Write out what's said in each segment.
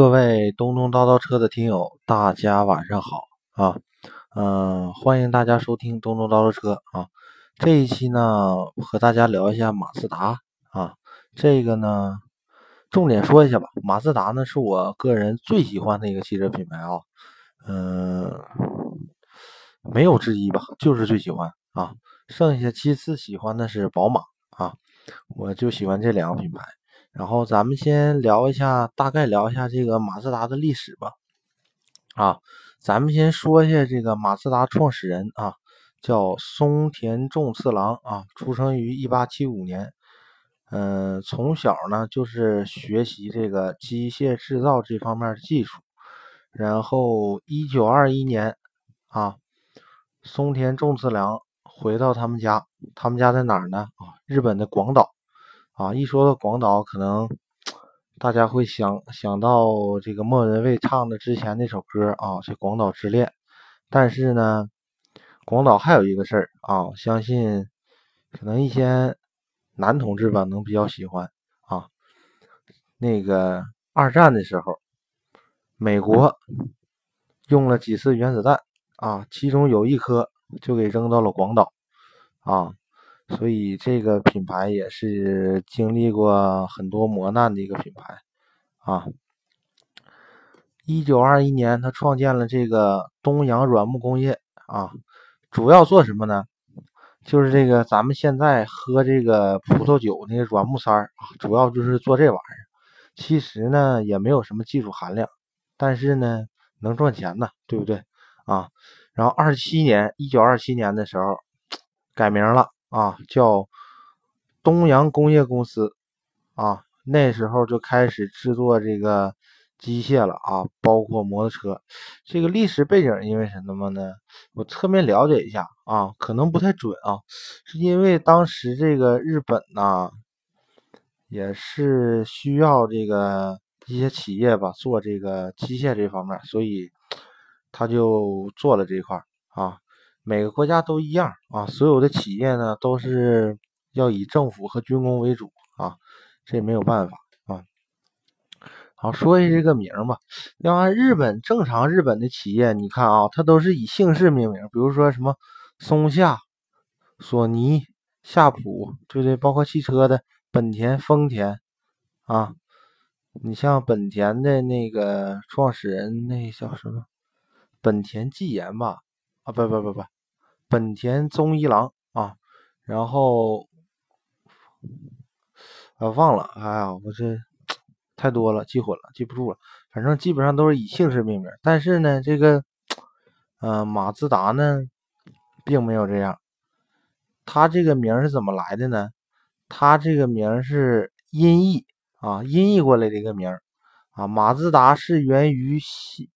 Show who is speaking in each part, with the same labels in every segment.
Speaker 1: 各位东东叨叨车的听友，大家晚上好啊！嗯，欢迎大家收听东东叨叨车啊。这一期呢，和大家聊一下马自达啊。这个呢，重点说一下吧。马自达呢，是我个人最喜欢的一个汽车品牌啊。嗯，没有之一吧，就是最喜欢啊。剩下其次喜欢的是宝马啊，我就喜欢这两个品牌。然后咱们先聊一下，大概聊一下这个马自达的历史吧。啊，咱们先说一下这个马自达创始人啊，叫松田重次郎啊，出生于一八七五年。嗯，从小呢就是学习这个机械制造这方面的技术。然后一九二一年啊，松田重次郎回到他们家，他们家在哪儿呢？啊，日本的广岛。啊，一说到广岛，可能大家会想想到这个莫文蔚唱的之前那首歌啊，这《广岛之恋》。但是呢，广岛还有一个事儿啊，相信可能一些男同志吧能比较喜欢啊。那个二战的时候，美国用了几次原子弹啊，其中有一颗就给扔到了广岛啊。所以这个品牌也是经历过很多磨难的一个品牌啊。一九二一年，他创建了这个东洋软木工业啊，主要做什么呢？就是这个咱们现在喝这个葡萄酒那个软木塞儿，主要就是做这玩意儿。其实呢，也没有什么技术含量，但是呢，能赚钱呢，对不对啊？然后二七年，一九二七年的时候，改名了。啊，叫东洋工业公司啊，那时候就开始制作这个机械了啊，包括摩托车。这个历史背景因为什么呢？我侧面了解一下啊，可能不太准啊，是因为当时这个日本呢，也是需要这个一些企业吧做这个机械这方面，所以他就做了这一块啊。每个国家都一样啊，所有的企业呢都是要以政府和军工为主啊，这也没有办法啊。好，说一下这个名吧。要按日本正常日本的企业，你看啊，它都是以姓氏命名，比如说什么松下、索尼、夏普，对不对？包括汽车的本田、丰田啊。你像本田的那个创始人，那叫什么？本田技研吧。不不不不，本田宗一郎啊，然后啊忘了，哎呀，我这太多了，记混了，记不住了。反正基本上都是以姓氏命名，但是呢，这个呃马自达呢，并没有这样。他这个名是怎么来的呢？他这个名是音译啊，音译过来的一个名啊。马自达是源于西，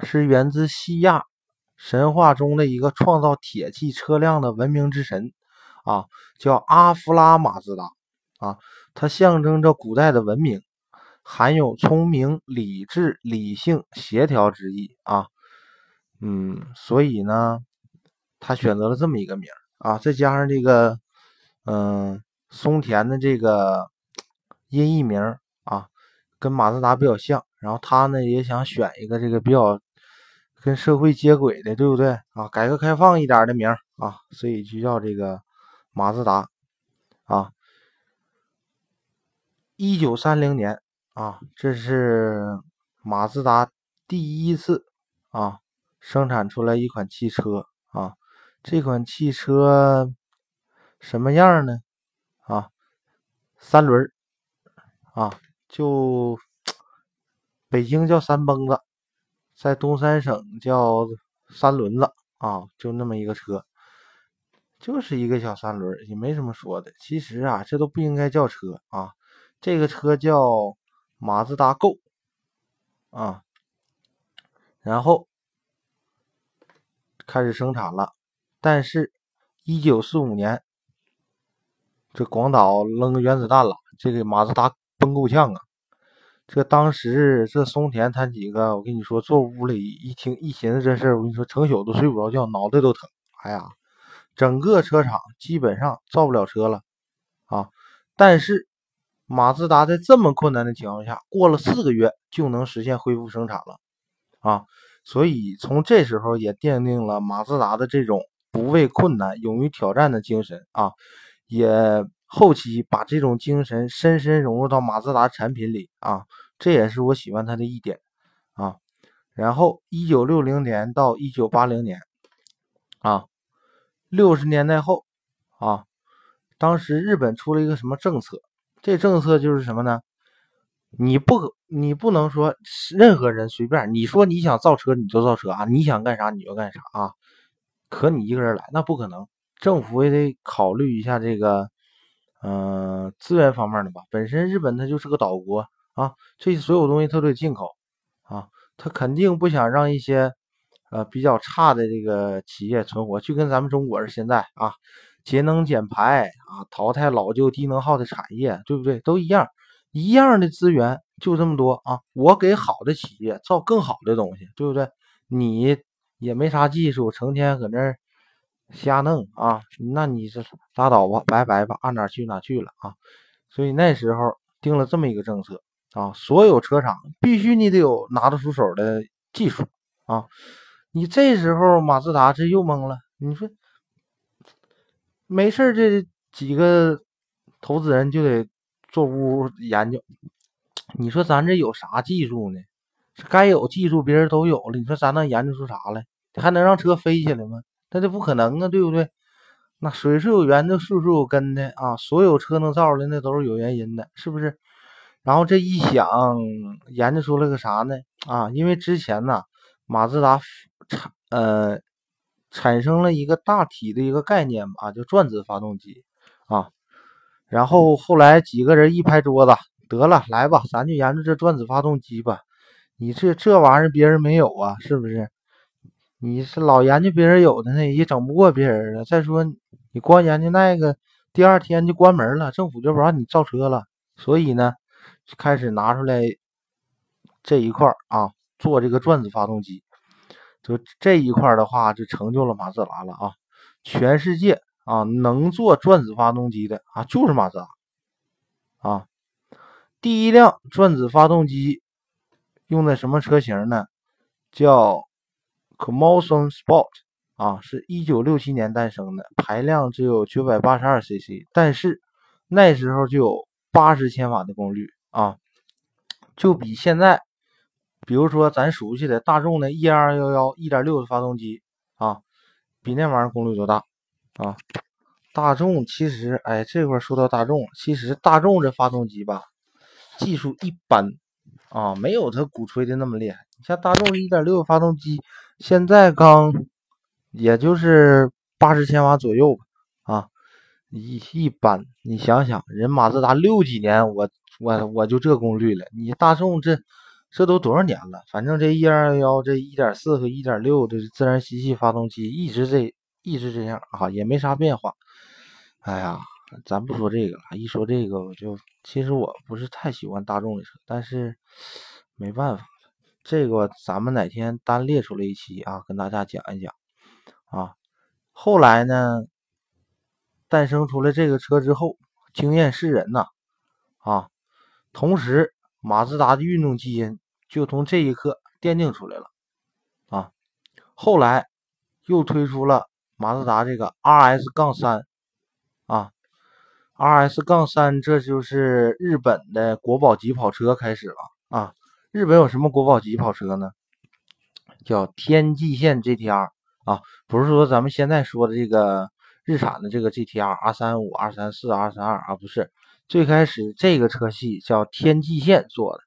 Speaker 1: 是源自西亚。神话中的一个创造铁器车辆的文明之神，啊，叫阿夫拉马自达，啊，它象征着古代的文明，含有聪明、理智、理性、协调之意，啊，嗯，所以呢，他选择了这么一个名啊，再加上这个，嗯，松田的这个音译名啊，跟马自达比较像，然后他呢也想选一个这个比较。跟社会接轨的，对不对啊？改革开放一点的名啊，所以就叫这个马自达啊。一九三零年啊，这是马自达第一次啊生产出来一款汽车啊。这款汽车什么样呢？啊，三轮啊，就 北京叫三蹦子。在东三省叫三轮子啊，就那么一个车，就是一个小三轮，也没什么说的。其实啊，这都不应该叫车啊，这个车叫马自达 Go 啊，然后开始生产了。但是，一九四五年，这广岛扔原子弹了，这个马自达崩够呛啊。这当时这松田他几个，我跟你说，坐屋里一听一寻思这事儿，我跟你说，成宿都睡不着觉，脑袋都疼。哎呀，整个车厂基本上造不了车了啊！但是马自达在这么困难的情况下，过了四个月就能实现恢复生产了啊！所以从这时候也奠定了马自达的这种不畏困难、勇于挑战的精神啊！也后期把这种精神深深融入到马自达产品里啊！这也是我喜欢它的一点啊！然后，一九六零年到一九八零年啊，六十年代后啊，当时日本出了一个什么政策？这政策就是什么呢？你不，你不能说任何人随便，你说你想造车你就造车啊，你想干啥你就干啥啊，可你一个人来那不可能，政府也得考虑一下这个，嗯，资源方面的吧。本身日本它就是个岛国啊，这些所有东西它都得进口啊，它肯定不想让一些呃比较差的这个企业存活，就跟咱们中国是现在啊。节能减排啊，淘汰老旧低能耗的产业，对不对？都一样，一样的资源就这么多啊。我给好的企业造更好的东西，对不对？你也没啥技术，成天搁那儿瞎弄啊，那你这拉倒吧，拜拜吧，按哪去哪去了啊。所以那时候定了这么一个政策啊，所有车厂必须你得有拿得出手的技术啊。你这时候马自达这又懵了，你说？没事这几个投资人就得坐屋研究。你说咱这有啥技术呢？该有技术别人都有了，你说咱能研究出啥来？还能让车飞起来吗？那这不可能啊，对不对？那水是有源的，树是有根的啊。所有车能造出来，那都是有原因的，是不是？然后这一想，研究出了个啥呢？啊，因为之前呢，马自达产呃。产生了一个大体的一个概念吧，就转子发动机啊。然后后来几个人一拍桌子，得了，来吧，咱就研究这转子发动机吧。你这这玩意儿别人没有啊，是不是？你是老研究别人有的呢，也整不过别人啊。再说你光研究那个，第二天就关门了，政府就不让你造车了。所以呢，开始拿出来这一块啊，做这个转子发动机。就这一块的话，就成就了马自达了啊！全世界啊，能做转子发动机的啊，就是马自达啊。第一辆转子发动机用的什么车型呢？叫 c o m o s o n Sport 啊，是一九六七年诞生的，排量只有九百八十二 cc，但是那时候就有八十千瓦的功率啊，就比现在。比如说，咱熟悉的大众的 E 二幺幺一点六的发动机啊，比那玩意儿功率都大啊。大众其实，哎，这块说到大众，其实大众这发动机吧，技术一般啊，没有它鼓吹的那么厉害。你像大众一点六发动机，现在刚也就是八十千瓦左右吧啊，一一般。你想想，人马自达六几年，我我我就这功率了，你大众这。这都多少年了？反正这一二幺幺这一点四和一点六的自然吸气发动机一直这一直这样啊，也没啥变化。哎呀，咱不说这个了，一说这个我就其实我不是太喜欢大众的车，但是没办法，这个咱们哪天单列出来一期啊，跟大家讲一讲啊。后来呢，诞生出来这个车之后，惊艳世人呐啊，同时马自达的运动基因。就从这一刻奠定出来了啊！后来又推出了马自达这个 RS 杠三啊，RS 杠三，这就是日本的国宝级跑车开始了啊！日本有什么国宝级跑车呢？叫天际线 GTR 啊，不是说咱们现在说的这个日产的这个 GTR 二三五、二三四、二三二啊，不是，最开始这个车系叫天际线做的。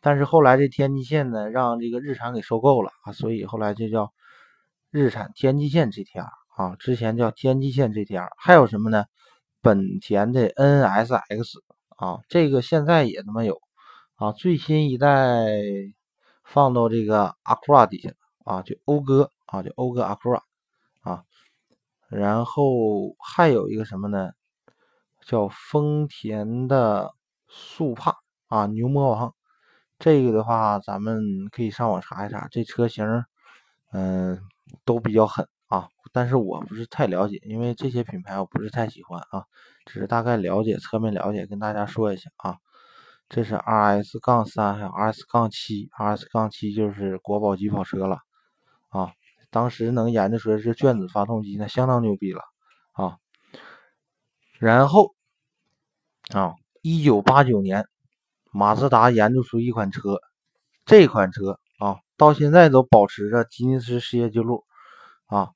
Speaker 1: 但是后来这天际线呢，让这个日产给收购了啊，所以后来就叫日产天际线 GTR 啊，之前叫天际线 GTR。还有什么呢？本田的 NSX 啊，这个现在也他妈有啊，最新一代放到这个 Acura 底下啊，就讴歌啊，就讴歌 Acura 啊。然后还有一个什么呢？叫丰田的速帕啊，牛魔王。这个的话，咱们可以上网查一查，这车型，嗯，都比较狠啊，但是我不是太了解，因为这些品牌我不是太喜欢啊，只是大概了解，侧面了解，跟大家说一下啊。这是 RS 杠三，还有 RS 杠七，RS 杠七就是国宝级跑车了啊。当时能研究出来是卷子发动机，那相当牛逼了啊。然后啊，一九八九年，马自达研究出一款车，这款车啊，到现在都保持着吉尼斯世界纪录啊。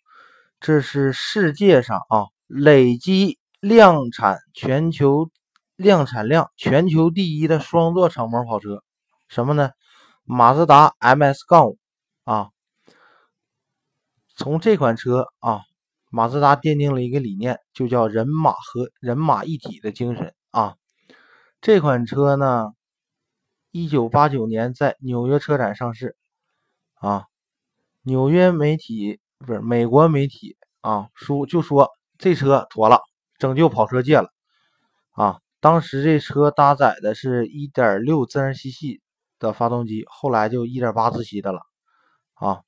Speaker 1: 这是世界上啊，累计量产全球。量产量全球第一的双座敞篷跑车，什么呢？马自达 MS 杠五啊。从这款车啊，马自达奠定了一个理念，就叫人马和人马一体的精神啊。这款车呢，一九八九年在纽约车展上市啊。纽约媒体不是美国媒体啊，说就说这车妥了，拯救跑车界了啊。当时这车搭载的是一点六自然吸气的发动机，后来就一点八自吸的了啊。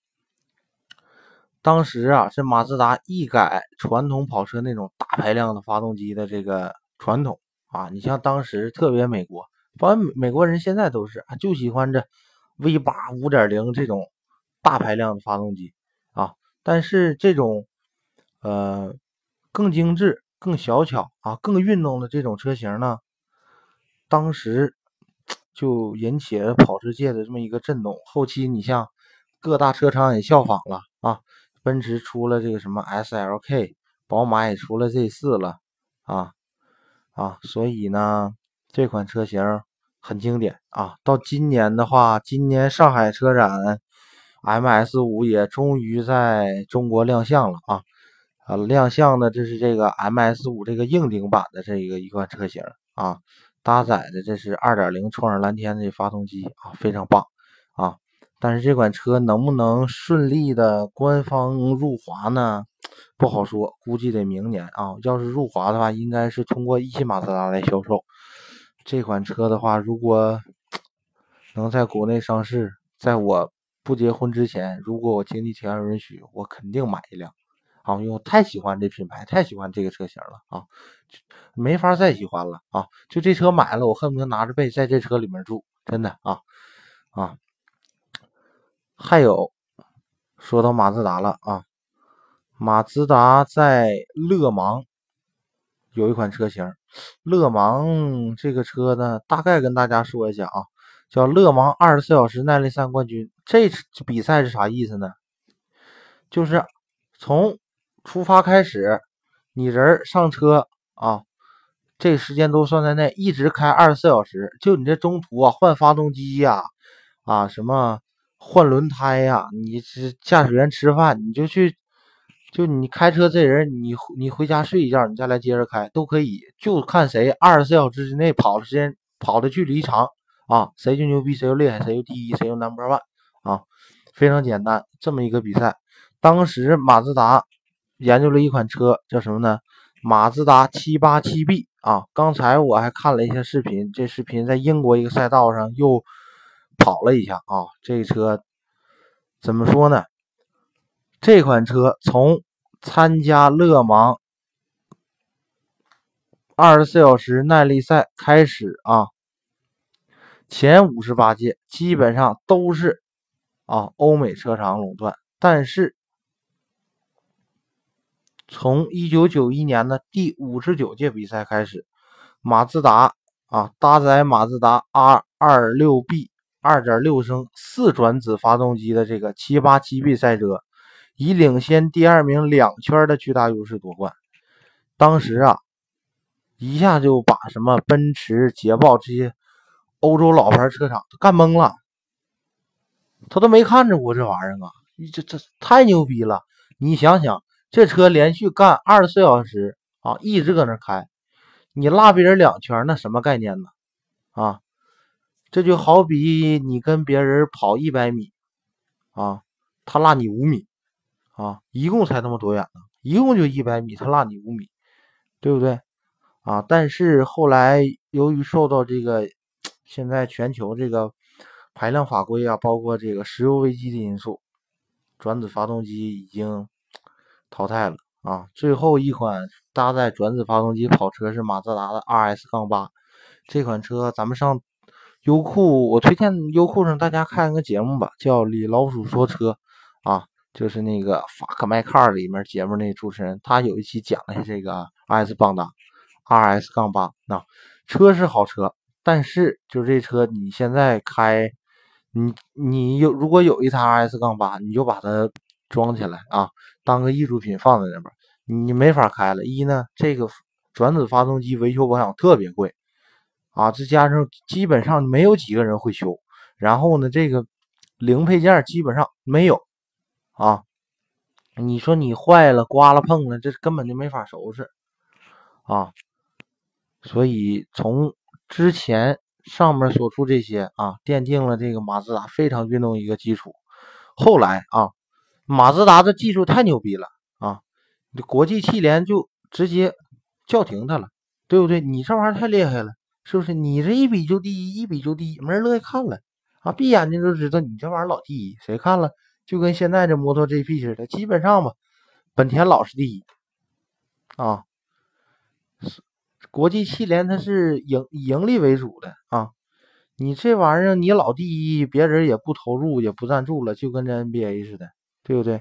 Speaker 1: 当时啊是马自达一改传统跑车那种大排量的发动机的这个传统啊。你像当时特别美国，反正美国人现在都是，就喜欢这 V 八五点零这种大排量的发动机啊。但是这种呃更精致。更小巧啊，更运动的这种车型呢，当时就引起了跑车界的这么一个震动。后期你像各大车厂也效仿了啊，奔驰出了这个什么 SLK，宝马也出了 Z 四了啊啊，所以呢，这款车型很经典啊。到今年的话，今年上海车展 MS 五也终于在中国亮相了啊。啊，亮相的这是这个 MS 五这个硬顶版的这个一款车型啊，搭载的这是2.0创世蓝天的发动机啊，非常棒啊。但是这款车能不能顺利的官方入华呢？不好说，估计得明年啊。要是入华的话，应该是通过一汽马自达来销售这款车的话，如果 能在国内上市，在我不结婚之前，如果我经济条件允许，我肯定买一辆。啊，因为我太喜欢这品牌，太喜欢这个车型了啊，没法再喜欢了啊！就这车买了，我恨不得拿着被在这车里面住，真的啊啊！还有，说到马自达了啊，马自达在勒芒有一款车型，勒芒这个车呢，大概跟大家说一下啊，叫勒芒二十四小时耐力赛冠军。这比赛是啥意思呢？就是从出发开始，你人上车啊，这时间都算在内，一直开二十四小时。就你这中途啊，换发动机呀，啊什么换轮胎呀，你是驾驶员吃饭，你就去，就你开车这人，你你回家睡一觉，你再来接着开都可以，就看谁二十四小时之内跑的时间跑的距离长啊，谁就牛逼，谁就厉害，谁就第一，谁就 number one 啊，非常简单，这么一个比赛。当时马自达。研究了一款车，叫什么呢？马自达七八七 B 啊！刚才我还看了一些视频，这视频在英国一个赛道上又跑了一下啊。这车怎么说呢？这款车从参加勒芒二十四小时耐力赛开始啊，前五十八届基本上都是啊欧美车厂垄断，但是。从一九九一年的第五十九届比赛开始，马自达啊搭载马自达 R 二六 B 二点六升四转子发动机的这个七八七 B 赛车，以领先第二名两圈的巨大优势夺冠。当时啊，一下就把什么奔驰、捷豹这些欧洲老牌车厂都干懵了，他都没看着过这玩意儿啊！你这这太牛逼了！你想想。这车连续干二十四小时啊，一直搁那开，你落别人两圈，那什么概念呢？啊，这就好比你跟别人跑一百米啊，他落你五米啊，一共才那么多远呢？一共就一百米，他落你五米，对不对？啊，但是后来由于受到这个现在全球这个排量法规啊，包括这个石油危机的因素，转子发动机已经。淘汰了啊。最后一款搭载转子发动机跑车是马自达的 RS 杠八，这款车咱们上优酷，我推荐优酷上大家看一个节目吧，叫《李老鼠说车》啊，就是那个法克麦卡里面节目那主持人，他有一期讲了这个 RS 棒达 RS 杠八，那车是好车，但是就是这车你现在开。你你有如果有一台 RS 杠八，你就把它装起来啊，当个艺术品放在那边，你没法开了。一呢，这个转子发动机维修保养特别贵啊，再加上基本上没有几个人会修，然后呢，这个零配件基本上没有啊。你说你坏了、刮了、碰了，这根本就没法收拾啊。所以从之前。上面所述这些啊，奠定了这个马自达非常运动一个基础。后来啊，马自达的技术太牛逼了啊，国际汽联就直接叫停它了，对不对？你这玩意儿太厉害了，是不是？你这一比就第一，一比就第一，没人乐意看了啊！闭眼睛就知道你这玩意儿老第一，谁看了？就跟现在这摩托 GP 似的，基本上吧，本田老是第一啊。国际汽联它是盈盈利为主的啊，你这玩意儿你老第一，别人也不投入也不赞助了，就跟这 NBA 似的，对不对？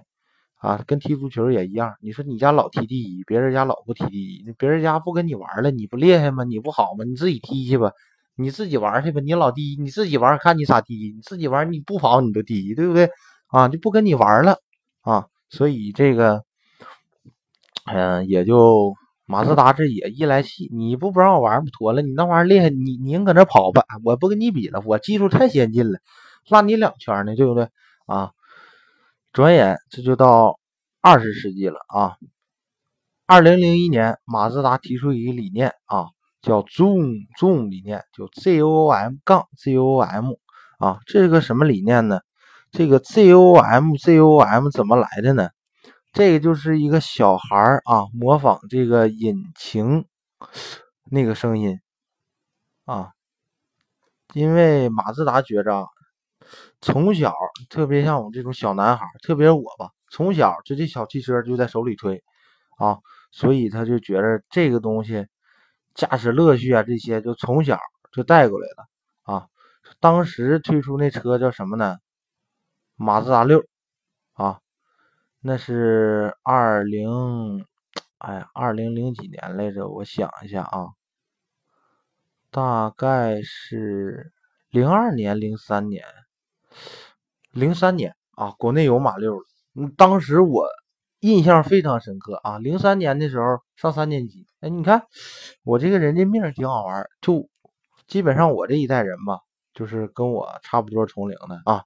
Speaker 1: 啊，跟踢足球也一样。你说你家老踢第一，别人家老不踢第一，别人家不跟你玩了，你不厉害吗？你不好吗？你自己踢去吧，你自己玩去吧。你老第一，你自己玩看你咋第一，你自己玩你不跑你都第一，对不对？啊，就不跟你玩了啊，所以这个，嗯，也就。马自达这也一来气，你不不让我玩不妥了？你那玩意儿厉害，你您搁那跑吧，我不跟你比了，我技术太先进了，拉你两圈呢，对不对啊？转眼这就到二十世纪了啊！二零零一年，马自达提出一个理念啊，叫 “Zoom Zoom” 理念，就 Z O M 杠 Z O M 啊，这是个什么理念呢？这个 Z O M Z O M 怎么来的呢？这个就是一个小孩儿啊，模仿这个引擎那个声音啊，因为马自达觉着从小特别像我们这种小男孩，特别我吧，从小就这小汽车就在手里推啊，所以他就觉着这个东西驾驶乐趣啊，这些就从小就带过来了啊。当时推出那车叫什么呢？马自达六啊。那是二零，哎呀，二零零几年来着？我想一下啊，大概是零二年、零三年、零三年啊，国内有马六了。嗯，当时我印象非常深刻啊。零三年的时候上三年级，哎，你看我这个人这命挺好玩，就基本上我这一代人吧，就是跟我差不多同龄的啊，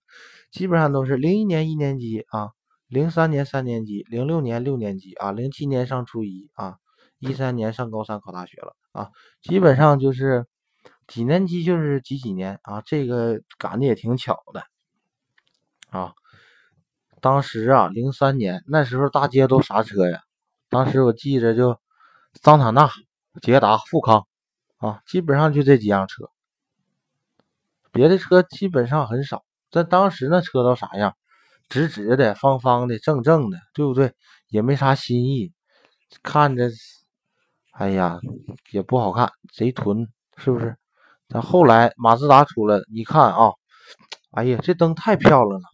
Speaker 1: 基本上都是零一年一年级啊。零三年三年级，零六年六年级啊，零七年上初一啊，一三年上高三考大学了啊，基本上就是几年级就是几几年啊，这个赶的也挺巧的啊。当时啊，零三年那时候大街都啥车呀？当时我记着就桑塔纳、捷达、富康啊，基本上就这几样车，别的车基本上很少。在当时那车都啥样？直直的、方方的、正正的，对不对？也没啥新意，看着，哎呀，也不好看，贼囤，是不是？但后来马自达出来，一看啊，哎呀，这灯太漂亮了，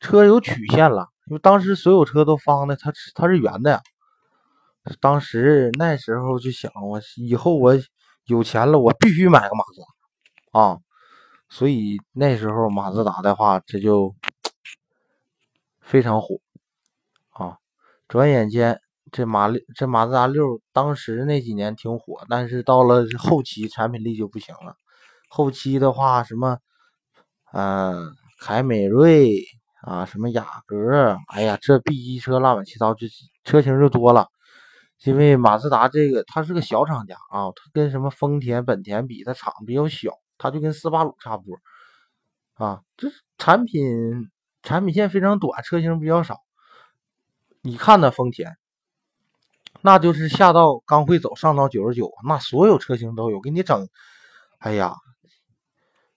Speaker 1: 车有曲线了，因为当时所有车都方的，它它是圆的。当时那时候就想，我以后我有钱了，我必须买个马自达啊。所以那时候马自达的话，这就。非常火啊！转眼间，这马六这马自达六当时那几年挺火，但是到了后期产品力就不行了。后期的话，什么，嗯，凯美瑞啊，什么雅阁，哎呀，这 B 级车乱七八糟，就车型就多了。因为马自达这个它是个小厂家啊，它跟什么丰田、本田比，它厂比较小，它就跟斯巴鲁差不多啊，这产品。产品线非常短，车型比较少。你看那丰田，那就是下到刚会走，上到九十九，那所有车型都有，给你整，哎呀，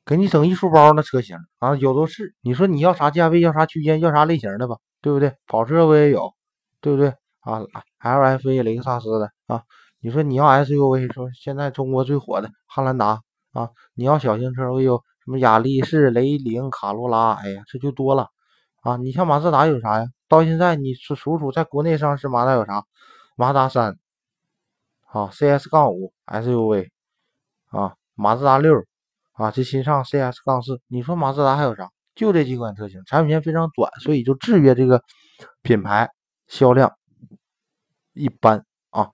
Speaker 1: 给你整一书包那车型啊，有都是。你说你要啥价位，要啥区间，要啥类型的吧，对不对？跑车我也有，对不对？啊，LFA 雷克萨斯的啊。你说你要 SUV，说现在中国最火的汉兰达啊。你要小型车，我有什么雅力士、雷凌、卡罗拉，哎呀，这就多了啊。你像马自达有啥呀？到现在你数数在国内上市马达有啥？马自达三，啊，CS 杠五 SUV，啊，马自达六，啊，这新上 CS 杠四。你说马自达还有啥？就这几款车型，产品线非常短，所以就制约这个品牌销量一般啊。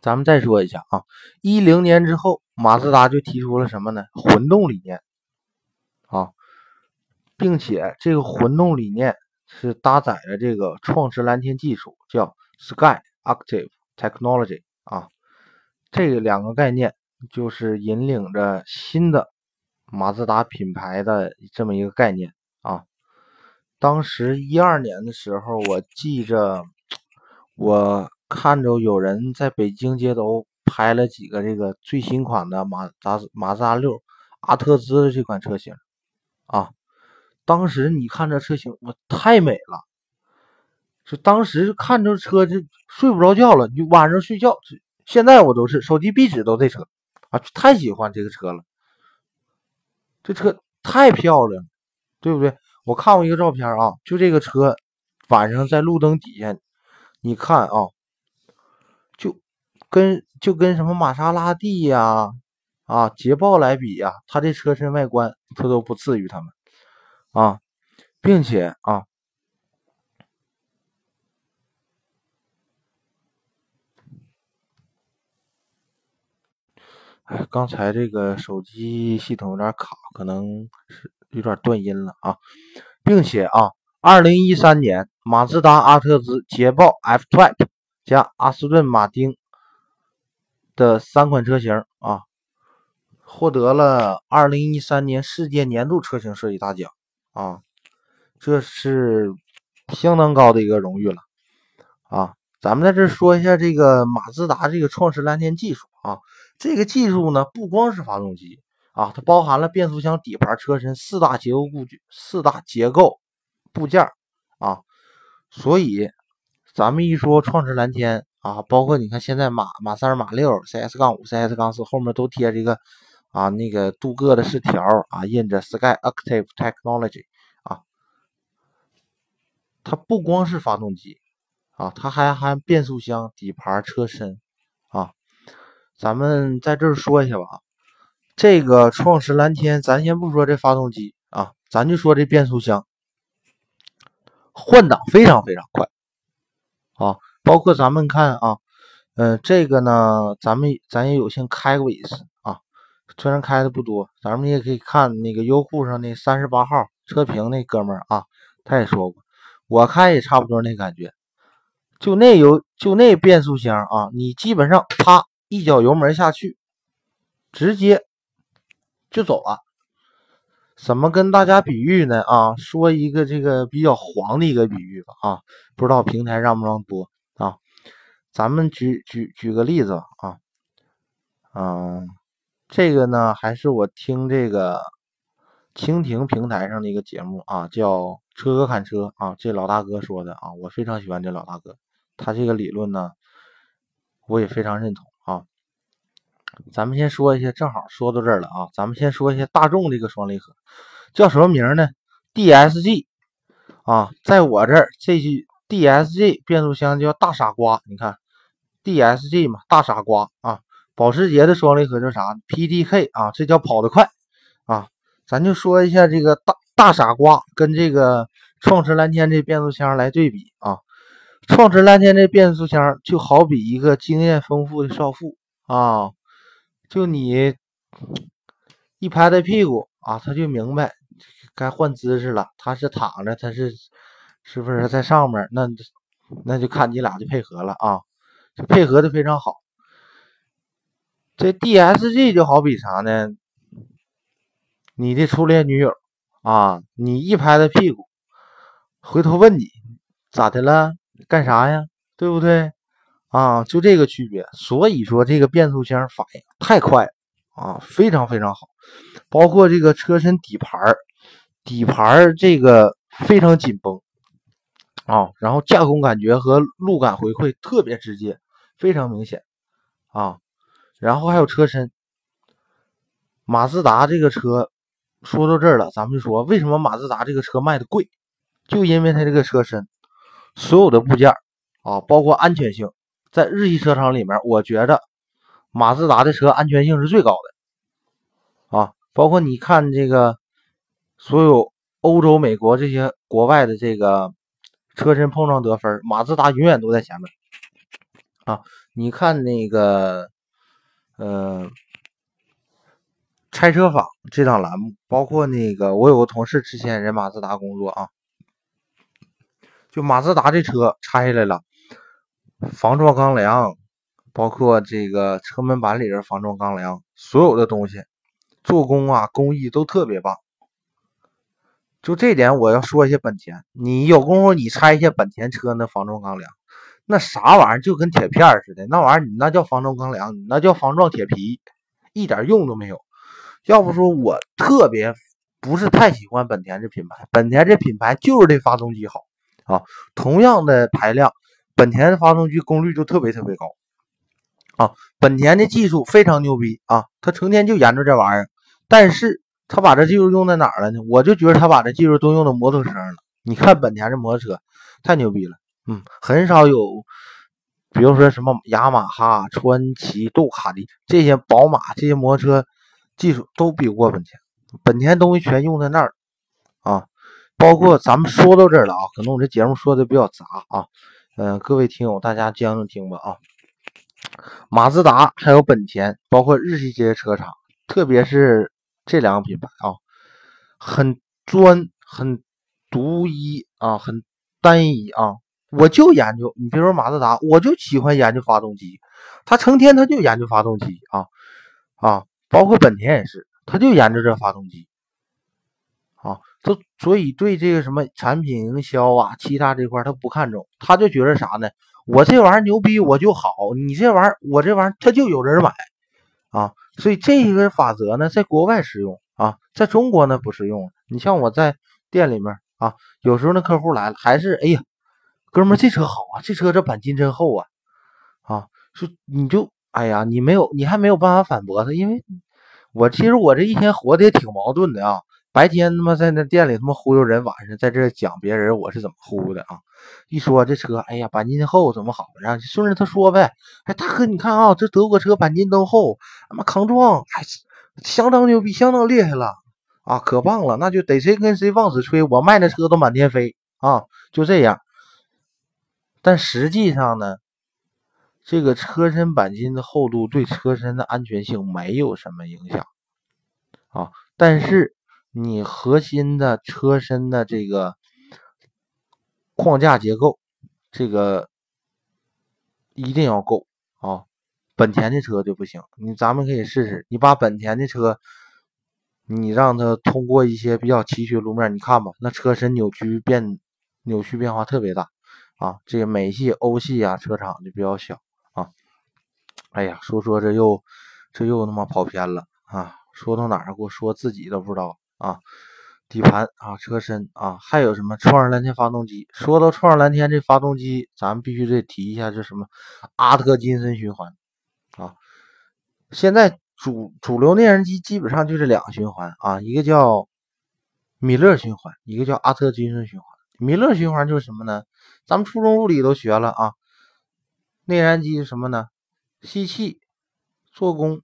Speaker 1: 咱们再说一下啊，一零年之后，马自达就提出了什么呢？混动理念啊，并且这个混动理念是搭载了这个创驰蓝天技术，叫。Sky Active Technology 啊，这两个概念就是引领着新的马自达品牌的这么一个概念啊。当时一二年的时候，我记着我看着有人在北京街头拍了几个这个最新款的马达马自达六阿特兹的这款车型啊。当时你看这车型，我太美了。就当时看着车就睡不着觉了，你晚上睡觉。现在我都是手机壁纸都这车啊，太喜欢这个车了。这车太漂亮，对不对？我看过一个照片啊，就这个车晚上在路灯底下，你看啊，就跟就跟什么玛莎拉蒂呀、啊捷豹来比呀，它这车身外观它都不次于他们啊，并且啊。哎，刚才这个手机系统有点卡，可能是有点断音了啊，并且啊，二零一三年，马自达阿特兹、捷豹 F-Type 加阿斯顿马丁的三款车型啊，获得了二零一三年世界年度车型设计大奖啊，这是相当高的一个荣誉了啊。咱们在这说一下这个马自达这个创驰蓝天技术啊。这个技术呢，不光是发动机啊，它包含了变速箱、底盘、车身四大结构部件、四大结构部件啊。所以，咱们一说创驰蓝天啊，包括你看现在马马三、马六、CS 杠五、CS 杠四后面都贴这个啊那个镀铬的饰条啊，印着 Sky Active Technology 啊。它不光是发动机啊，它还含变速箱、底盘、车身。咱们在这儿说一下吧，这个创驰蓝天，咱先不说这发动机啊，咱就说这变速箱，换挡非常非常快啊，包括咱们看啊，嗯，这个呢，咱们咱也有幸开过一次啊，虽然开的不多，咱们也可以看那个优酷上那三十八号车评那哥们儿啊，他也说过，我开也差不多那感觉，就那有就那变速箱啊，你基本上啪。一脚油门下去，直接就走了。怎么跟大家比喻呢？啊，说一个这个比较黄的一个比喻吧。啊，不知道平台让不让播啊？咱们举举举个例子啊。嗯，这个呢，还是我听这个蜻蜓平台上的一个节目啊，叫《车哥侃车》啊，这老大哥说的啊，我非常喜欢这老大哥，他这个理论呢，我也非常认同。咱们先说一下，正好说到这儿了啊。咱们先说一下大众这个双离合叫什么名呢？DSG 啊，在我这儿这句 DSG 变速箱叫大傻瓜。你看 DSG 嘛，大傻瓜啊。保时捷的双离合叫啥？PDK 啊，这叫跑得快啊。咱就说一下这个大大傻瓜跟这个创驰蓝天这变速箱来对比啊。创驰蓝天这变速箱就好比一个经验丰富的少妇啊。就你一拍他屁股啊，他就明白该换姿势了。他是躺着，他是是不是在上面？那那就看你俩的配合了啊，就配合的非常好。这 DSG 就好比啥呢？你的初恋女友啊，你一拍他屁股，回头问你咋的了？干啥呀？对不对？啊，就这个区别，所以说这个变速箱反应太快啊，非常非常好。包括这个车身底盘底盘这个非常紧绷啊，然后驾控感觉和路感回馈特别直接，非常明显啊。然后还有车身，马自达这个车说到这儿了，咱们就说为什么马自达这个车卖的贵，就因为它这个车身所有的部件啊，包括安全性，在日系车厂里面，我觉得马自达的车安全性是最高的啊。包括你看这个所有欧洲、美国这些国外的这个。车身碰撞得分，马自达永远都在前面啊！你看那个，呃，拆车坊这档栏目，包括那个，我有个同事之前人马自达工作啊，就马自达这车拆下来了，防撞钢梁，包括这个车门板里边防撞钢梁，所有的东西，做工啊工艺都特别棒。就这点，我要说一下本田。你有功夫，你拆一下本田车那防撞钢梁，那啥玩意儿就跟铁片似的。那玩意儿你那叫防撞钢梁，你那叫防撞铁皮，一点用都没有。要不说我特别不是太喜欢本田这品牌，本田这品牌就是这发动机好啊。同样的排量，本田的发动机功率就特别特别高啊。本田的技术非常牛逼啊，他成天就研究这玩意儿，但是。他把这技术用在哪儿了呢？我就觉得他把这技术都用到摩托车上了。你看本田这摩托车太牛逼了，嗯，很少有，比如说什么雅马哈、川崎、杜卡迪这些宝马这些摩托车技术都比不过本田。本田东西全用在那儿啊，包括咱们说到这儿了啊，可能我这节目说的比较杂啊，嗯，各位听友大家将就听吧啊。马自达还有本田，包括日系这些车厂，特别是。这两个品牌啊，很专、很独一啊，很单一啊。我就研究，你比如说马自达，我就喜欢研究发动机，他成天他就研究发动机啊啊，包括本田也是，他就研究这发动机他。所以对这个什么产品营销啊，其他这块他不看重，他就觉得啥呢？我这玩意儿牛逼，我就好。你这玩意儿，我这玩意儿他就有人买啊。所以这个法则呢，在国外适用啊，在中国呢不适用。你像我在店里面啊，有时候那客户来了，还是哎呀，哥们儿这车好啊，这车这钣金真厚啊，啊，说你就哎呀，你没有，你还没有办法反驳他，因为我其实我这一天活的也挺矛盾的啊。白天他妈在那店里他妈忽悠人，晚上在这讲别人我是怎么忽悠的啊！一说这车，哎呀，钣金厚怎么好？让顺着他说呗。哎，大哥，你看啊，这德国车钣金都厚，他妈抗撞，还相当牛逼，相当厉害了啊，可棒了！那就得谁跟谁往死吹，我卖那车都满天飞啊，就这样。但实际上呢，这个车身钣金的厚度对车身的安全性没有什么影响啊，但是。你核心的车身的这个框架结构，这个一定要够啊！本田的车就不行。你咱们可以试试，你把本田的车，你让它通过一些比较崎岖路面，你看吧，那车身扭曲变扭曲变化特别大啊！这个美系、欧系啊，车厂就比较小啊。哎呀，说说这又这又他妈跑偏了啊！说到哪儿，给我说自己都不知道。啊，底盘啊，车身啊，还有什么创世蓝天发动机？说到创世蓝天这发动机，咱们必须得提一下，这什么阿特金森循环啊。现在主主流内燃机基本上就这两个循环啊，一个叫米勒循环，一个叫阿特金森循环。米勒循环就是什么呢？咱们初中物理都学了啊。内燃机是什么呢？吸气、做功、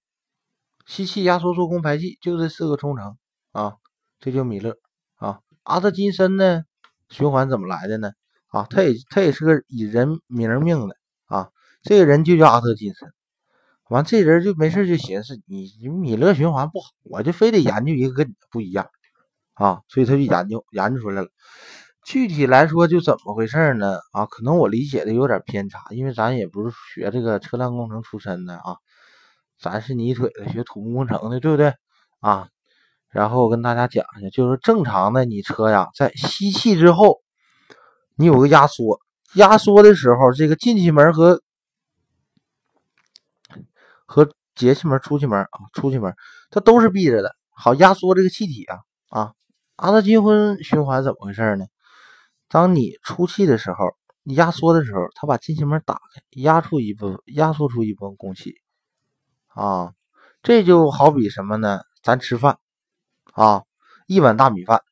Speaker 1: 吸气、压缩、做功、排气，就这四个冲程啊。这就米勒啊，阿特金森呢？循环怎么来的呢？啊，他也他也是个以人名命的啊，这个人就叫阿特金森。完，这人就没事就寻思，你米勒循环不好，我就非得研究一个跟你不一样啊，所以他就研究研究出来了。具体来说就怎么回事呢？啊，可能我理解的有点偏差，因为咱也不是学这个车辆工程出身的啊，咱是泥腿子，学土木工程的，对不对啊？然后我跟大家讲一下，就是正常的，你车呀，在吸气之后，你有个压缩，压缩的时候，这个进气门和和节气门、出气门啊，出气门它都是闭着的，好压缩这个气体啊啊。阿特金森循环怎么回事呢？当你出气的时候，你压缩的时候，它把进气门打开，压出一部分，压缩出一部分空气啊。这就好比什么呢？咱吃饭啊，一碗大米饭，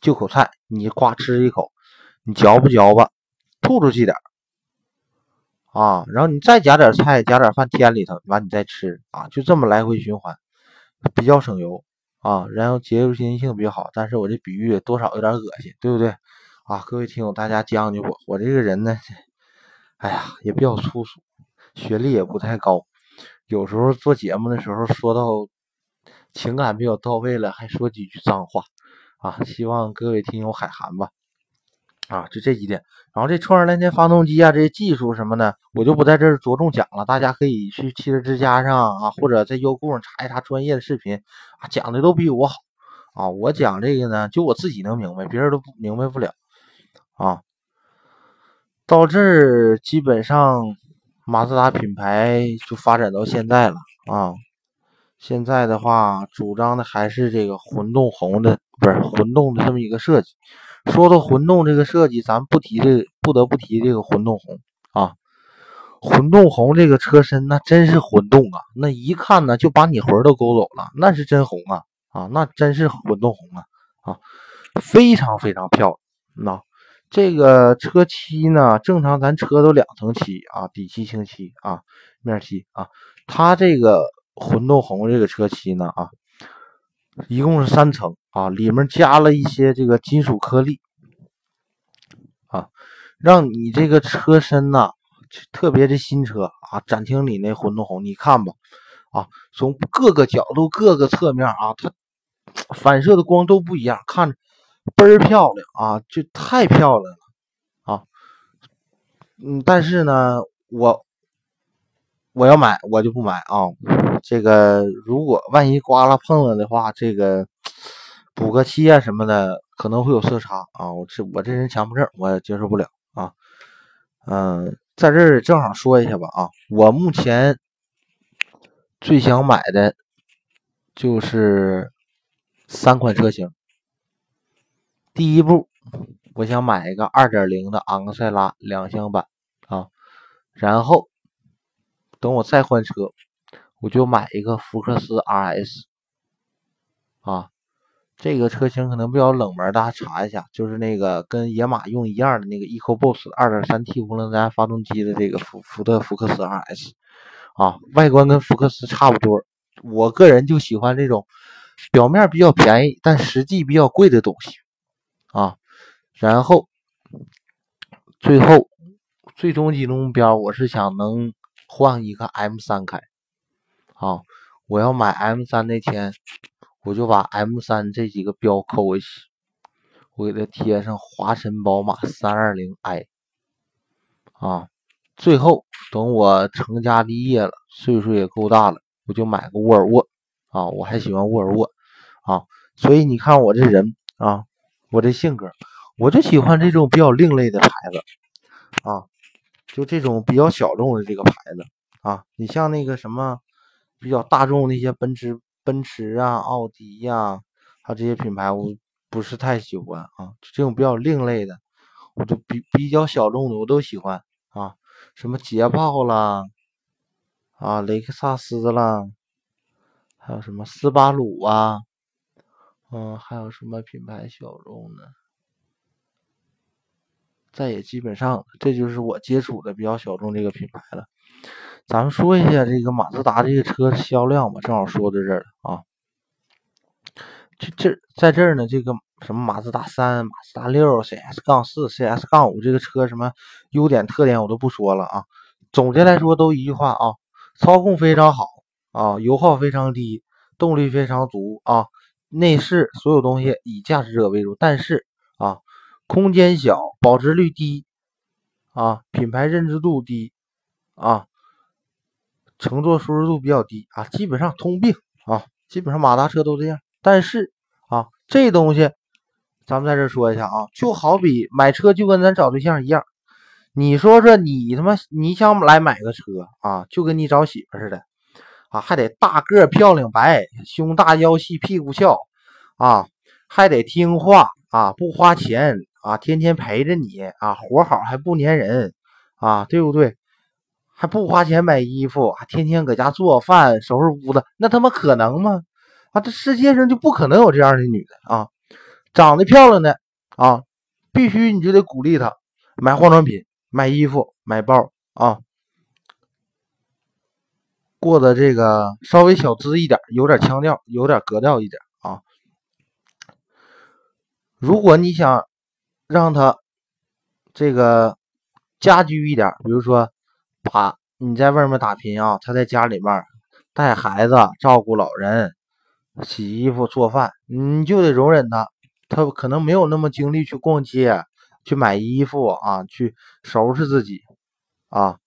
Speaker 1: 就口菜，你夸吃一口，你嚼吧嚼吧，吐出去点啊，然后你再夹点菜，夹点饭添里头，完你再吃啊，就这么来回循环，比较省油啊，然后节油经性比较好。但是我这比喻多少有点恶心，对不对啊？各位听友，大家将就我，我这个人呢，哎呀，也比较粗俗，学历也不太高，有时候做节目的时候说到情感比较到位了，还说几句脏话啊，希望各位听友海涵吧。啊，就这几点，然后这创世蓝天发动机啊，这些技术什么的，我就不在这儿着重讲了。大家可以去汽车之家上啊，或者在优酷上查一查专业的视频啊，讲的都比我好啊。我讲这个呢，就我自己能明白，别人都明白不了啊。到这儿，基本上马自达品牌就发展到现在了啊。现在的话，主张的还是这个混动红的，不是混动的这么一个设计。说到混动这个设计，咱不提这，不得不提这个混动红啊。混动红这个车身那真是混动啊，那一看呢就把你魂都勾走了，那是真红啊啊，那真是混动红啊啊，非常非常漂亮。那这个车漆呢，正常咱车都两层漆啊，底漆、清漆啊，面漆啊，它这个混动红这个车漆呢啊。一共是三层啊，里面加了一些这个金属颗粒啊，让你这个车身呐，特别是新车啊，展厅里那混动红，你看吧啊，从各个角度、各个侧面啊，它反射的光都不一样，看着倍儿漂亮啊，就太漂亮了啊。嗯，但是呢，我我要买，我就不买啊。这个如果万一刮了碰了的话，这个补个漆啊什么的可能会有色差啊。我这我这人强迫症，我也接受不了啊。嗯，在这儿正好说一下吧啊，我目前最想买的就是三款车型。第一步，我想买一个2.0的昂克赛拉两厢版啊，然后等我再换车。我就买一个福克斯 RS 啊，这个车型可能比较冷门，大家查一下，就是那个跟野马用一样的那个 EcoBoost 2.3T 涡轮增压发动机的这个福福特福克斯 RS 啊，外观跟福克斯差不多。我个人就喜欢这种表面比较便宜，但实际比较贵的东西啊。然后最后最终极目标，我是想能换一个 M 三开。啊！我要买 M 三那天，我就把 M 三这几个标扣回去，我给它贴上华晨宝马三二零 i，。啊！最后等我成家立业了，岁数也够大了，我就买个沃尔沃。啊！我还喜欢沃尔沃。啊！所以你看我这人啊，我这性格，我就喜欢这种比较另类的牌子。啊！就这种比较小众的这个牌子。啊！你像那个什么。比较大众那些奔驰、奔驰啊、奥迪呀，它这些品牌我不是太喜欢啊。这种比较另类的，我就比比较小众的我都喜欢啊。什么捷豹啦，啊，雷克萨斯啦，还有什么斯巴鲁啊，嗯，还有什么品牌小众的？再也基本上，这就是我接触的比较小众这个品牌了。咱们说一下这个马自达这个车销量吧，正好说到这儿了啊。这这在这儿呢，这个什么马自达三、马自达六、CS 杠四、CS 杠五这个车什么优点特点我都不说了啊。总结来说都一句话啊，操控非常好啊，油耗非常低，动力非常足啊，内饰所有东西以驾驶者为主，但是，空间小，保值率低啊，品牌认知度低啊。乘坐舒适度比较低啊，基本上通病啊，基本上马达车都这样。但是啊，这东西咱们在这说一下啊，就好比买车就跟咱找对象一样，你说说你他妈你想来买个车啊，就跟你找媳妇似的啊，还得大个漂亮白，胸大腰细屁股翘啊，还得听话啊，不花钱啊，天天陪着你啊，活好还不粘人啊，对不对？还不花钱买衣服，还天天搁家做饭、收拾屋子，那他妈可能吗？啊，这世界上就不可能有这样的女的啊！长得漂亮的啊，必须你就得鼓励她买化妆品、买衣服、买包啊，过得这个稍微小资一点，有点腔调，有点格调一点啊。如果你想让他这个家居一点，比如说。把你在外面打拼啊，他在家里面带孩子、照顾老人、洗衣服、做饭，你就得容忍他。他可能没有那么精力去逛街、去买衣服啊，去收拾自己啊。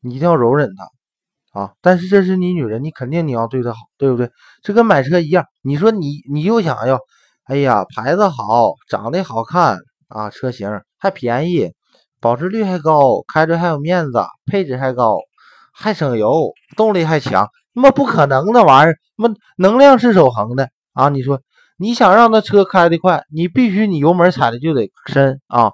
Speaker 1: 你一定要容忍他啊。但是这是你女人，你肯定你要对她好，对不对？这跟买车一样，你说你你又想要，哎呀，牌子好，长得好看啊，车型还便宜。保值率还高，开着还有面子，配置还高，还省油，动力还强，那么不可能的玩意儿，那么能量是守恒的啊！你说你想让那车开得快，你必须你油门踩的就得深啊，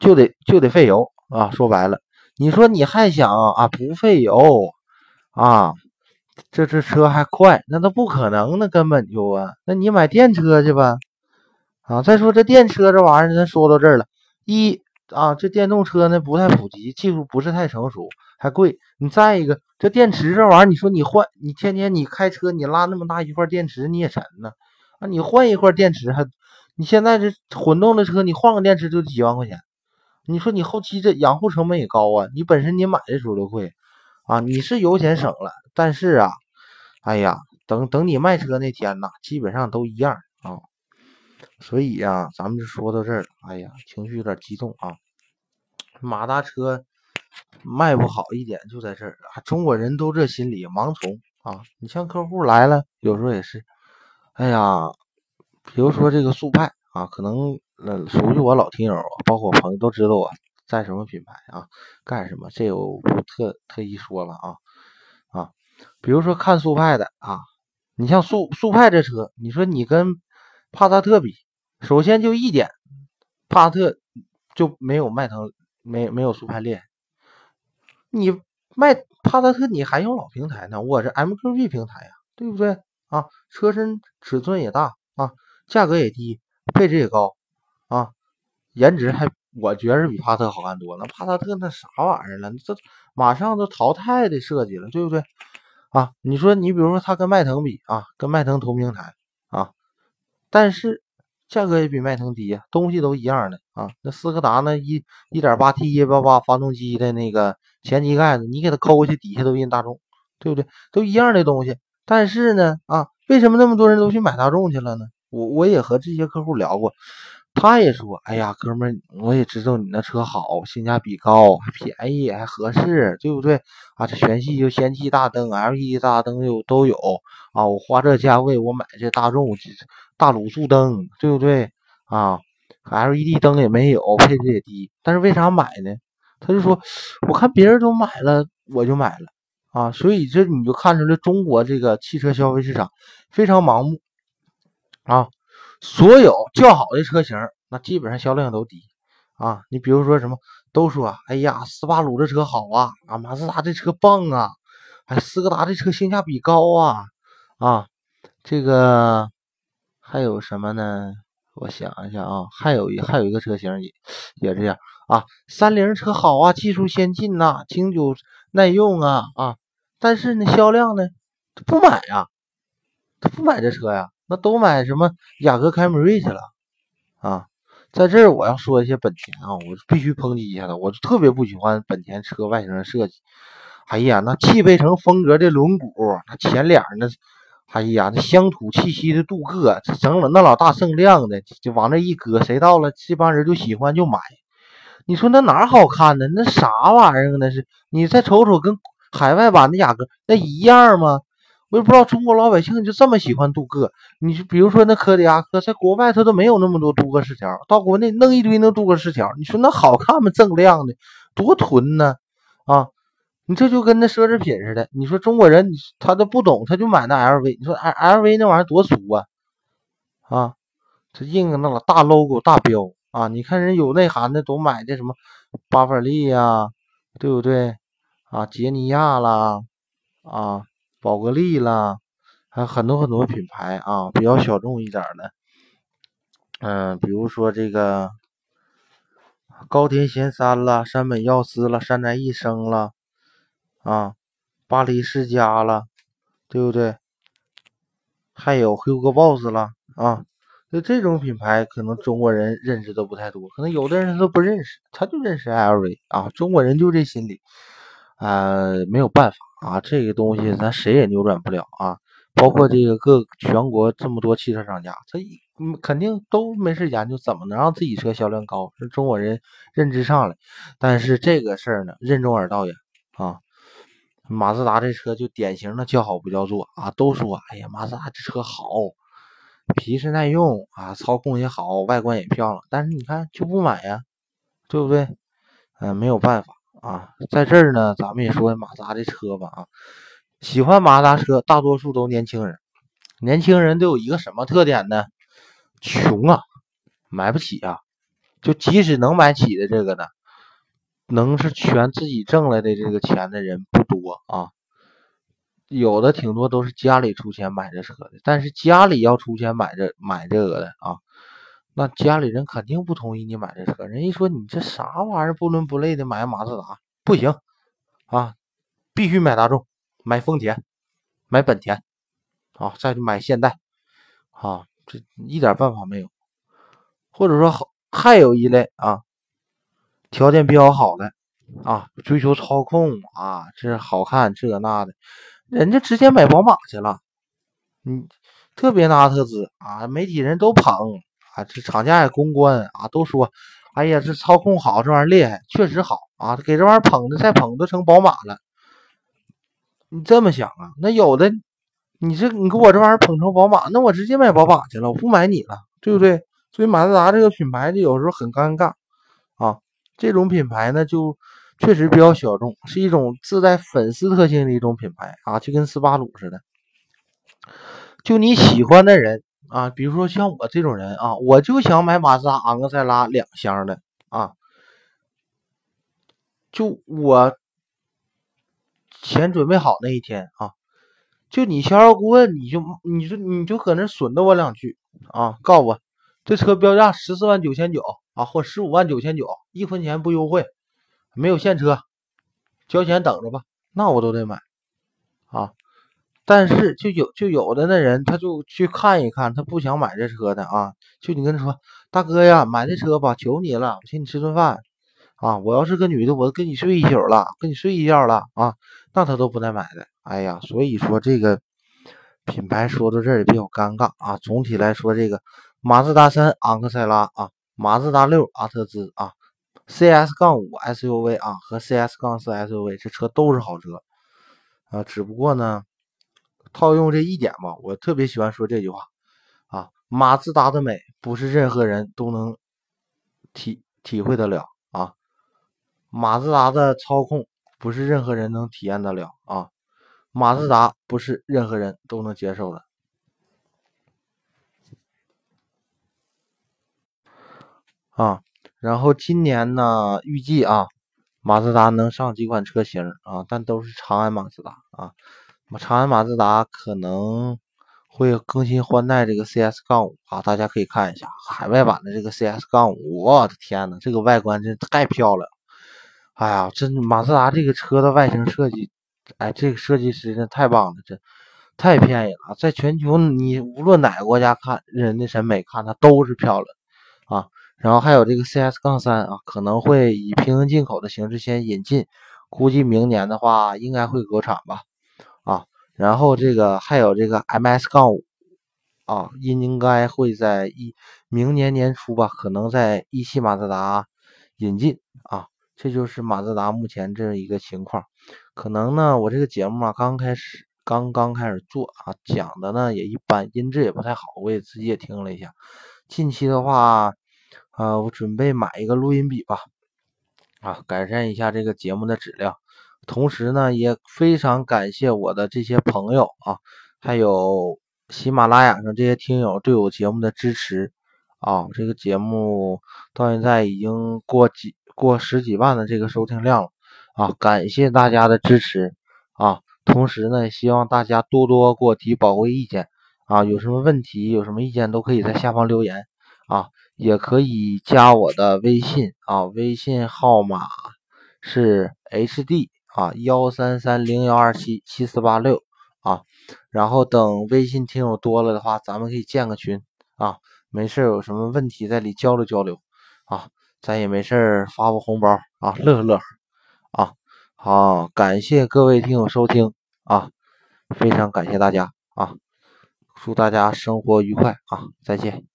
Speaker 1: 就得就得费油啊！说白了，你说你还想啊不费油啊，这这车还快，那都不可能，那根本就啊，那你买电车去吧啊！再说这电车这玩意儿，咱说到这儿了，一。啊，这电动车呢不太普及，技术不是太成熟，还贵。你再一个，这电池这玩意儿，你说你换，你天天你开车，你拉那么大一块电池，你也沉呢。啊，你换一块电池还，你现在这混动的车，你换个电池就几万块钱。你说你后期这养护成本也高啊，你本身你买的时候就贵啊。你是油钱省了，但是啊，哎呀，等等你卖车那天呐，基本上都一样啊。所以呀，咱们就说到这儿。哎呀，情绪有点激动啊。马达车卖不好一点就在这儿啊！中国人都这心理，盲从啊！你像客户来了，有时候也是，哎呀，比如说这个速派啊，可能那熟悉我老听友，包括我朋友都知道我在什么品牌啊，干什么，这我不特特意说了啊啊！比如说看速派的啊，你像速速派这车，你说你跟帕萨特比，首先就一点，帕萨特就没有迈腾。没没有速派厉害，你卖帕萨特你还用老平台呢？我是 MQB 平台呀，对不对啊？车身尺寸也大啊，价格也低，配置也高啊，颜值还我觉着比帕萨特好看多了。帕萨特那啥玩意儿了？这马上都淘汰的设计了，对不对啊？你说你比如说它跟迈腾比啊，跟迈腾同平台啊，但是。价格也比迈腾低呀，东西都一样的啊。那斯柯达那一一点八 T 一八八发动机的那个前机盖子，你给它抠过去，底下都印大众，对不对？都一样的东西。但是呢，啊，为什么那么多人都去买大众去了呢？我我也和这些客户聊过，他也说，哎呀，哥们儿，我也知道你那车好，性价比高，还便宜，还合适，对不对？啊，这全系就氙气大灯，LED 大灯有都有啊。我花这价位，我买这大众。大卤素灯对不对啊？LED 灯也没有，配置也低，但是为啥买呢？他就说，我看别人都买了，我就买了啊。所以这你就看出来，中国这个汽车消费市场非常盲目啊。所有较好的车型，那基本上销量都低啊。你比如说什么，都说，哎呀，斯巴鲁这车好啊，啊，马自达这车棒啊，哎，斯柯达这车性价比高啊，啊，这个。还有什么呢？我想一下啊，还有一还有一个车型也也这样啊。三菱车好啊，技术先进呐，经久耐用啊啊。但是呢，销量呢，他不买呀，他不买这车呀，那都买什么雅阁、凯美瑞去了啊。在这儿我要说一些本田啊，我必须抨击一下它，我特别不喜欢本田车外形的设计。哎呀，那汽配城风格的轮毂，那前脸那。哎呀，那乡土气息的镀铬，整了那老大锃亮的，就往那一搁，谁到了这帮人就喜欢就买。你说那哪好看呢？那啥玩意儿那是？你再瞅瞅跟海外版的雅阁那一样吗？我也不知道中国老百姓就这么喜欢镀铬。你比如说那柯迪亚克，在国外它都没有那么多镀铬饰条，到国内弄一堆那镀铬饰条，你说那好看吗？锃亮的，多囤呢啊！你这就跟那奢侈品似的，你说中国人他都不懂，他就买那 LV。你说 L LV 那玩意儿多俗啊，啊，这印个那老大 logo 大标啊！你看人有内涵的都买的什么巴伐利呀，对不对？啊，杰尼亚啦，啊，宝格丽啦，还有很多很多品牌啊，比较小众一点的，嗯，比如说这个高田贤三啦，山本耀司啦，山宅一生啦，啊，巴黎世家啦，对不对？还有 Hugo Boss 啦，啊。就这种品牌，可能中国人认识的不太多，可能有的人他都不认识，他就认识 LV 啊。中国人就这心理，啊，没有办法啊，这个东西咱谁也扭转不了啊。包括这个各全国这么多汽车商家，他肯定都没事研究怎么能让自己车销量高，是中国人认知上来。但是这个事儿呢，任重而道远啊。马自达这车就典型的叫好不叫座啊，都说哎呀，马自达这车好。皮实耐用啊，操控也好，外观也漂亮，但是你看就不买呀，对不对？嗯，没有办法啊，在这儿呢，咱们也说马自达的车吧啊，喜欢马自达车大多数都年轻人，年轻人都有一个什么特点呢？穷啊，买不起啊，就即使能买起的这个呢，能是全自己挣来的这个钱的人不多啊。有的挺多都是家里出钱买这车的，但是家里要出钱买这买这个的啊，那家里人肯定不同意你买这车。人一说你这啥玩意儿不伦不类的买马自达不行啊，必须买大众，买丰田，买本田啊，再去买现代啊，这一点办法没有。或者说好还有一类啊，条件比较好的啊，追求操控啊，这好看这那的。人家直接买宝马去了，嗯，特别拿特兹啊，媒体人都捧啊，这厂家也公关啊，都说，哎呀，这操控好，这玩意儿厉害，确实好啊，给这玩意儿捧的，再捧都成宝马了。你这么想啊？那有的，你这你给我这玩意儿捧成宝马，那我直接买宝马去了，我不买你了，对不对？所以马自达这个品牌就有时候很尴尬啊，这种品牌呢就。确实比较小众，是一种自带粉丝特性的一种品牌啊，就跟斯巴鲁似的。就你喜欢的人啊，比如说像我这种人啊，我就想买马自达昂克赛拉两厢的啊。就我钱准备好那一天啊，就你销售顾问，你就你说你就搁那损的我两句啊，告诉我这车标价十四万九千九啊，或十五万九千九，一分钱不优惠。没有现车，交钱等着吧，那我都得买啊。但是就有就有的那人，他就去看一看，他不想买这车的啊。就你跟他说，大哥呀，买这车吧，求你了，我请你吃顿饭啊。我要是个女的，我都跟你睡一宿了，跟你睡一觉了啊，那他都不带买的。哎呀，所以说这个品牌说到这儿也比较尴尬啊。总体来说，这个马自达三昂克赛拉啊，马自达六阿特兹啊。CS 杠五 SUV 啊和 CS 杠四 SUV 这车都是好车啊，只不过呢，套用这一点吧，我特别喜欢说这句话啊，马自达的美不是任何人都能体体会得了啊，马自达的操控不是任何人能体验得了啊，马自达不是任何人都能接受的啊。然后今年呢，预计啊，马自达能上几款车型啊，但都是长安马自达啊。长安马自达可能会更新换代这个 CS 杠五啊，大家可以看一下海外版的这个 CS 杠五。我的天呐，这个外观真太漂亮！哎呀，真马自达这个车的外形设计，哎，这个设计师真太棒了，这太便宜了。在全球，你无论哪个国家看人的审美看它都是漂亮啊。然后还有这个 CS 杠三啊，可能会以平行进口的形式先引进，估计明年的话应该会国产吧，然后这个还有这个 MS 杠五啊，应该会在一明年年初吧，可能在一汽马自达引进啊，这就是马自达目前这一个情况。可能呢，我这个节目啊刚开始刚刚开始做啊，讲的呢也一般，音质也不太好，我也自己也听了一下，近期的话。啊，我准备买一个录音笔吧，啊，改善一下这个节目的质量。同时呢，也非常感谢我的这些朋友啊，还有喜马拉雅上这些听友对我节目的支持。啊，这个节目到现在已经过几过十几万的这个收听量了。啊，感谢大家的支持。啊！同时呢，希望大家多多给我提宝贵意见。啊，有什么问题、有什么意见都可以在下方留言。啊，也可以加我的微信。啊，微信号码是 hd 啊幺三三零幺二七七四八六啊，然后等微信听友多了的话，咱们可以建个群啊。没事有什么问题在里交流交流啊，咱也没事发发红包啊，乐呵乐呵啊。好，感谢各位听友收听啊，非常感谢大家啊，祝大家生活愉快啊，再见。